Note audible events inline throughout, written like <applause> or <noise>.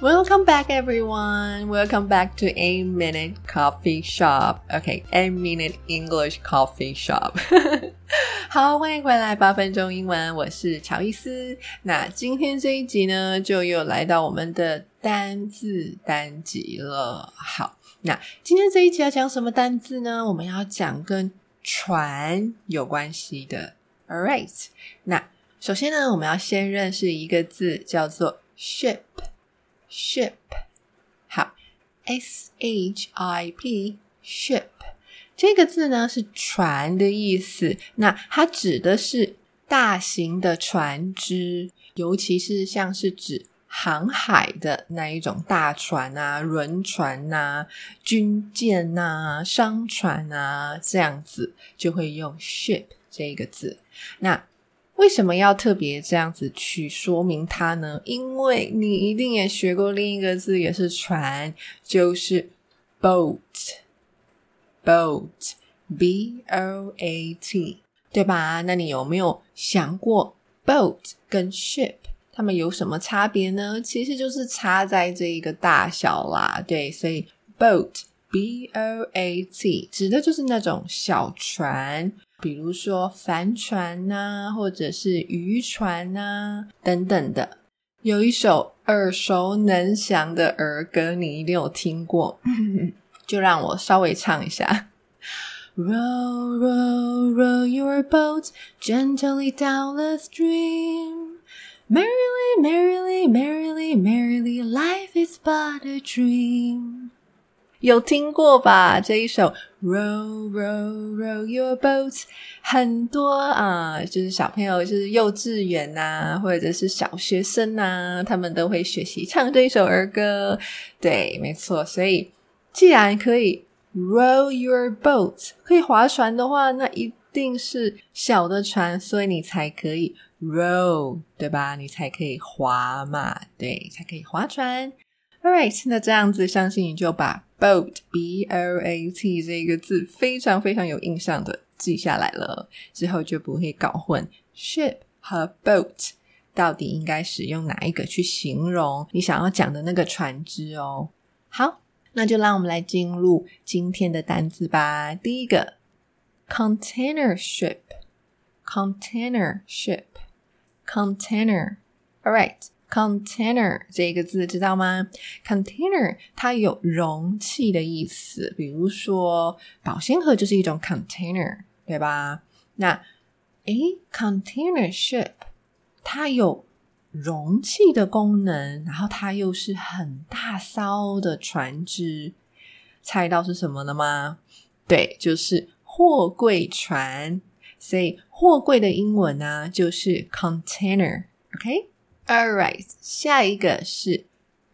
Welcome back, everyone. Welcome back to A Minute Coffee Shop. Okay, A Minute English Coffee Shop. 好，欢迎回来八分钟英文，我是乔伊斯。那今天这一集呢，就又来到我们的单字单集了。好，那今天这一集要讲什么单字呢？我们要讲跟船有关系的。All right，那首先呢，我们要先认识一个字，叫做 ship。ship，好，s h i p ship 这个字呢是船的意思，那它指的是大型的船只，尤其是像是指航海的那一种大船啊、轮船呐、军舰呐、商船啊这样子，就会用 ship 这个字。那为什么要特别这样子去说明它呢？因为你一定也学过另一个字，也是船，就是 boat，boat，b o a t，对吧？那你有没有想过 boat 跟 ship 它们有什么差别呢？其实就是差在这一个大小啦。对，所以 boat boat 指的就是那种小船。比如说帆船呐，或者是渔船呐，等等的。有一首耳熟能详的儿歌，你一定有听过，就让我稍微唱一下。Row, row, row your boat gently down the stream. Merrily, merrily, merrily, merrily, life is but a dream. 有听过吧？这一首 Row Row Row Your Boat，很多啊，就是小朋友，就是幼稚园呐，或者是小学生呐，他们都会学习唱这一首儿歌。对，没错。所以，既然可以 Row Your Boat，可以划船的话，那一定是小的船，所以你才可以 Row，对吧？你才可以划嘛，对，才可以划船。Alright，那这样子，相信你就把 boat b o a t 这个字非常非常有印象的记下来了，之后就不会搞混 ship 和 boat 到底应该使用哪一个去形容你想要讲的那个船只哦。好，那就让我们来进入今天的单字吧。第一个，container ship，container ship，container。Alright。Container 这个字知道吗？Container 它有容器的意思，比如说保鲜盒就是一种 container，对吧？那诶 c o n t a i n e r ship 它有容器的功能，然后它又是很大艘的船只，猜到是什么了吗？对，就是货柜船。所以货柜的英文呢就是 Container，OK container，OK？All right，下一个是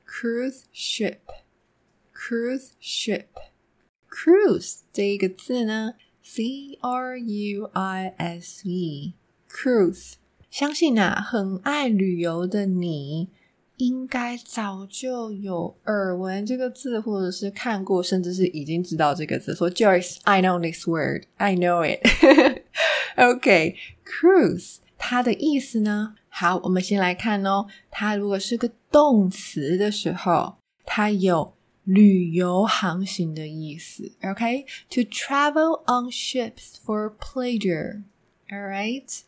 cruise ship，cruise ship，cruise 这一个字呢，C R U I S E，cruise。相信啊，很爱旅游的你，应该早就有耳闻这个字，或者是看过，甚至是已经知道这个字。说 Joyce，I know this word，I know it。OK，cruise 它的意思呢？ <laughs> 好，我们先来看哦。它如果是个动词的时候，它有旅游航行的意思。OK，to travel on ships for pleasure。All right。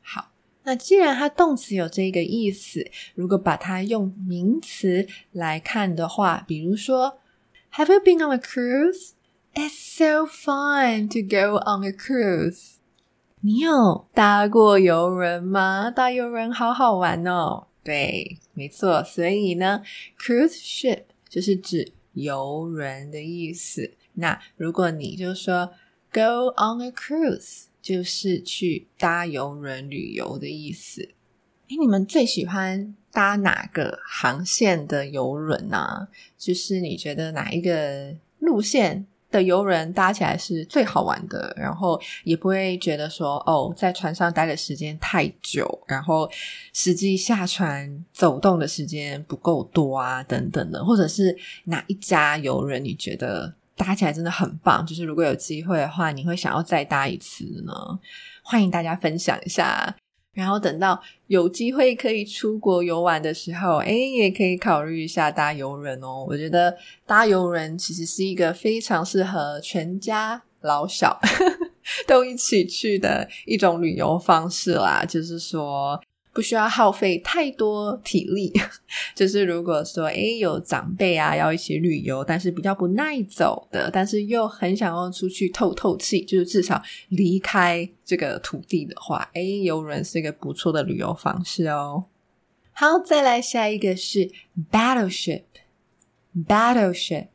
好，那既然它动词有这个意思，如果把它用名词来看的话，比如说，Have you been on a cruise? It's so fun to go on a cruise. 你有搭过游轮吗？搭游轮好好玩哦。对，没错。所以呢，cruise ship 就是指游轮的意思。那如果你就说 go on a cruise，就是去搭游轮旅游的意思。哎，你们最喜欢搭哪个航线的游轮呢？就是你觉得哪一个路线？的游轮搭起来是最好玩的，然后也不会觉得说哦，在船上待的时间太久，然后实际下船走动的时间不够多啊，等等的，或者是哪一家游轮你觉得搭起来真的很棒，就是如果有机会的话，你会想要再搭一次呢？欢迎大家分享一下。然后等到有机会可以出国游玩的时候，哎，也可以考虑一下搭游轮哦。我觉得搭游轮其实是一个非常适合全家老小 <laughs> 都一起去的一种旅游方式啦。就是说。不需要耗费太多体力，<laughs> 就是如果说诶有长辈啊要一起旅游，但是比较不耐走的，但是又很想要出去透透气，就是至少离开这个土地的话，诶游轮是一个不错的旅游方式哦。好，再来下一个是 battleship，battleship。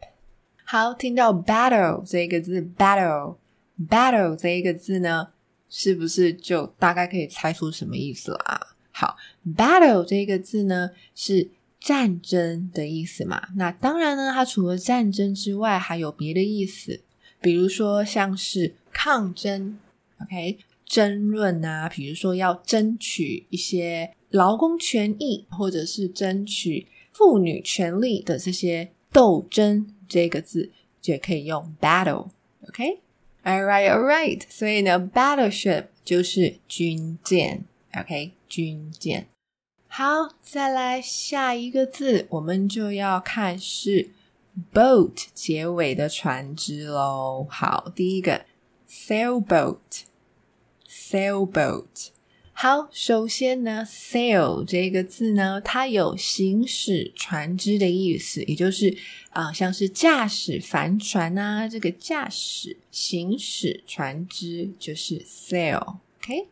好，听到 battle 这一个字，battle，battle 这一个字呢，是不是就大概可以猜出什么意思啦？好，battle 这个字呢是战争的意思嘛？那当然呢，它除了战争之外，还有别的意思，比如说像是抗争，OK，争论啊，比如说要争取一些劳工权益，或者是争取妇女权利的这些斗争，这个字就可以用 battle，OK，All right，All right，所以呢，battleship 就是军舰。OK，军舰。好，再来下一个字，我们就要看是 boat 结尾的船只喽。好，第一个 sailboat，sailboat。好，首先呢，sail 这个字呢，它有行驶船只的意思，也就是啊，像是驾驶帆船啊，这个驾驶行驶船只就是 sail。OK。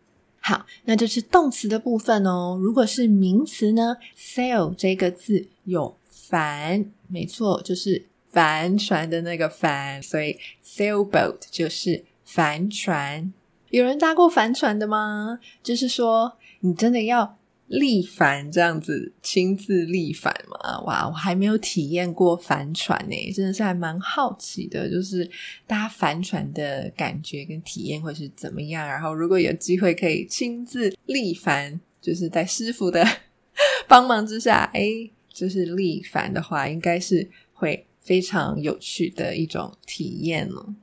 好，那就是动词的部分哦。如果是名词呢？sail 这个字有帆，没错，就是帆船的那个帆，所以 sailboat 就是帆船。有人搭过帆船的吗？就是说，你真的要。立帆这样子亲自立帆嘛？哇，我还没有体验过帆船呢，真的是还蛮好奇的，就是搭帆船的感觉跟体验会是怎么样？然后如果有机会可以亲自立帆，就是在师傅的 <laughs> 帮忙之下，哎，就是立帆的话，应该是会非常有趣的一种体验了。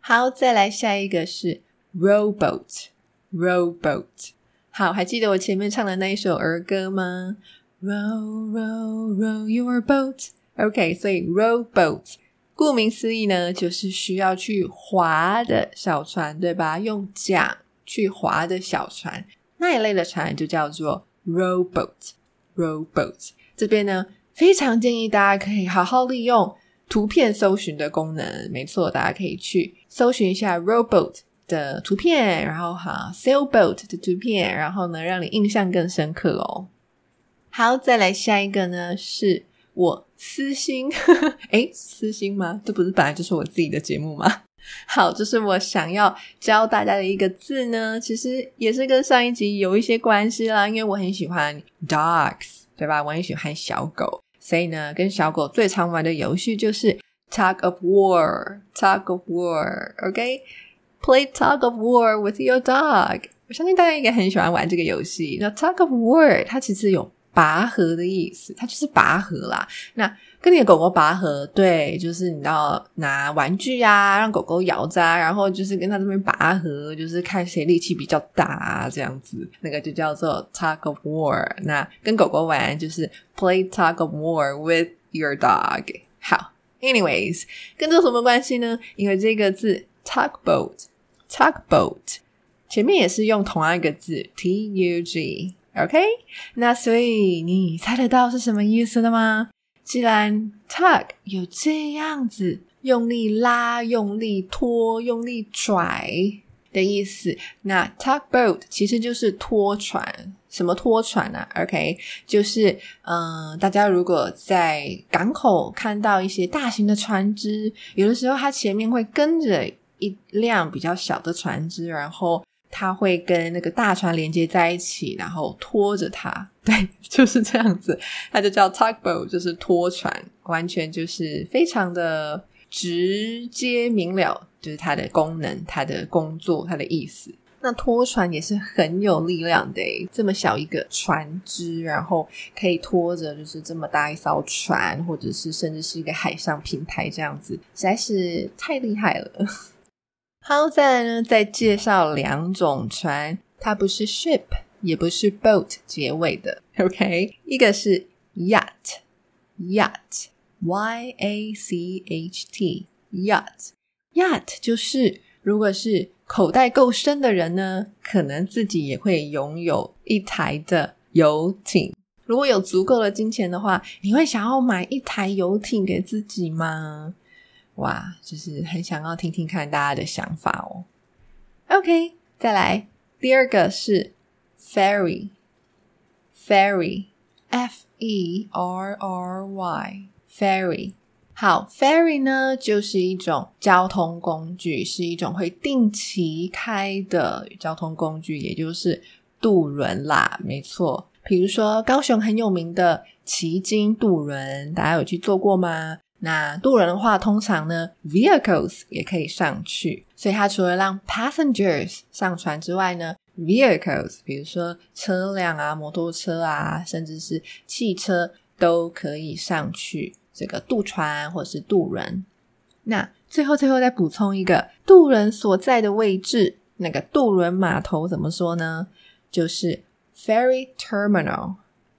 好，再来下一个是 rowboat，rowboat。好，还记得我前面唱的那一首儿歌吗？Row, row, row your boat. OK，所以 row boat，顾名思义呢，就是需要去划的小船，对吧？用桨去划的小船，那一类的船就叫做 row boat. Row boat 这边呢，非常建议大家可以好好利用图片搜寻的功能。没错，大家可以去搜寻一下 row boat。的图片，然后哈，sailboat 的图片，然后呢，让你印象更深刻哦。好，再来下一个呢，是我私心，<laughs> 诶，私心吗？这不是本来就是我自己的节目吗？<laughs> 好，这是我想要教大家的一个字呢，其实也是跟上一集有一些关系啦，因为我很喜欢 dogs，对吧？我很喜欢小狗，所以呢，跟小狗最常玩的游戏就是 tug of war，tug of war，OK。Play tug of war with your dog。我相信大家应该很喜欢玩这个游戏。那 tug of war 它其实有拔河的意思，它就是拔河啦。那跟你的狗狗拔河，对，就是你要拿玩具啊，让狗狗咬着，然后就是跟它这边拔河，就是看谁力气比较大啊这样子。那个就叫做 tug of war。那跟狗狗玩就是 play tug of war with your dog。好，anyways，跟这什么关系呢？因为这个字 tugboat。Tugboat 前面也是用同样一个字 T U G，OK？那所以你猜得到是什么意思的吗？既然 tug 有这样子用力拉、用力拖、用力拽的意思，那 tugboat 其实就是拖船，什么拖船啊？OK，就是嗯，大家如果在港口看到一些大型的船只，有的时候它前面会跟着一辆比较小的船只，然后它会跟那个大船连接在一起，然后拖着它。<laughs> 对，就是这样子，它就叫 tugboat，就是拖船，完全就是非常的直接明了，就是它的功能、它的工作、它的意思。那拖船也是很有力量的，这么小一个船只，然后可以拖着就是这么大一艘船，或者是甚至是一个海上平台这样子，实在是太厉害了。好，再来呢，再介绍两种船，它不是 ship。也不是 boat 结尾的，OK，一个是 yacht，yacht，y a c h t，yacht，yacht 就是如果是口袋够深的人呢，可能自己也会拥有一台的游艇。如果有足够的金钱的话，你会想要买一台游艇给自己吗？哇，就是很想要听听看大家的想法哦。OK，再来第二个是。Ferry, ferry, f e r r y, ferry。好，ferry 呢就是一种交通工具，是一种会定期开的交通工具，也就是渡轮啦。没错，比如说高雄很有名的旗津渡轮，大家有去坐过吗？那渡轮的话，通常呢，vehicles 也可以上去，所以它除了让 passengers 上船之外呢。Vehicles，比如说车辆啊、摩托车啊，甚至是汽车，都可以上去这个渡船或者是渡轮。那最后最后再补充一个渡轮所在的位置，那个渡轮码头怎么说呢？就是 ferry terminal。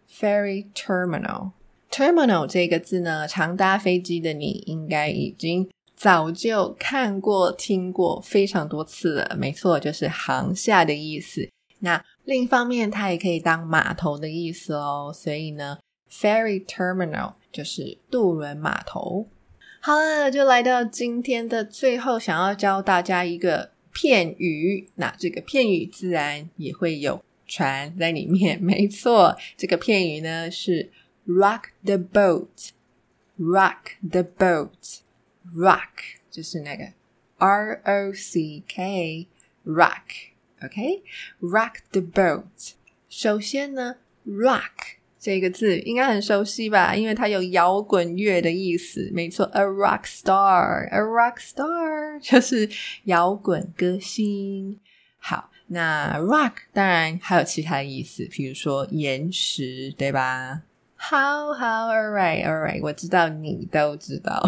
ferry terminal。Terminal 这个字呢，常搭飞机的你应该已经。早就看过、听过非常多次了，没错，就是航下的意思。那另一方面，它也可以当码头的意思哦。所以呢，ferry terminal 就是渡轮码头。好了，就来到今天的最后，想要教大家一个片语。那这个片语自然也会有船在里面，没错。这个片语呢是 rock the boat，rock the boat。Rock 就是那个 R O C K rock，OK？Rock the boat。首先呢，rock 这个字应该很熟悉吧？因为它有摇滚乐的意思。没错，a rock star，a rock star 就是摇滚歌星。好，那 rock 当然还有其他的意思，比如说岩石，对吧？ 好好，All right，All right，我知道你都知道。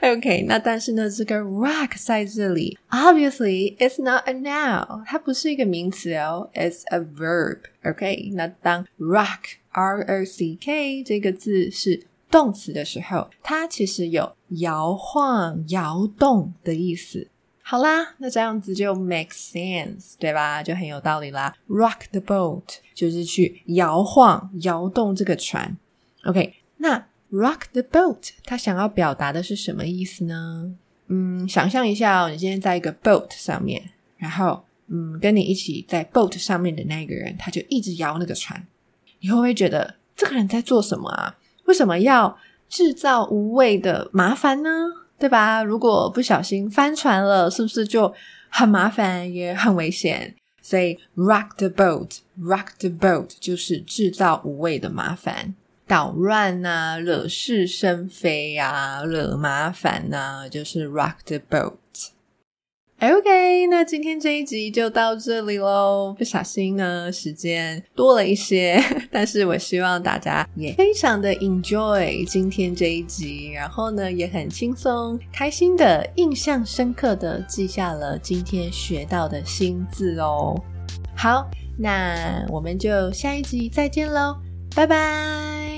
OK，那但是呢，这个 rock 在这里，obviously it's not a noun，它不是一个名词哦，it's a verb。OK，那当 rock R O C K 这个字是动词的时候，它其实有摇晃、摇动的意思。好啦，那这样子就 make sense，对吧？就很有道理啦。Rock the boat 就是去摇晃、摇动这个船。OK，那 rock the boat 它想要表达的是什么意思呢？嗯，想象一下哦，你今天在一个 boat 上面，然后嗯，跟你一起在 boat 上面的那个人，他就一直摇那个船，你会不会觉得这个人在做什么啊？为什么要制造无谓的麻烦呢？对吧？如果不小心翻船了，是不是就很麻烦，也很危险？所以 rock the boat，rock the boat 就是制造无谓的麻烦，捣乱呐，惹是生非呀，惹麻烦呐，就是 rock the boat。OK，那今天这一集就到这里喽。不小心呢，时间多了一些，<laughs> 但是我希望大家也非常的 enjoy 今天这一集，然后呢，也很轻松、开心的、印象深刻的记下了今天学到的新字哦。好，那我们就下一集再见喽，拜拜。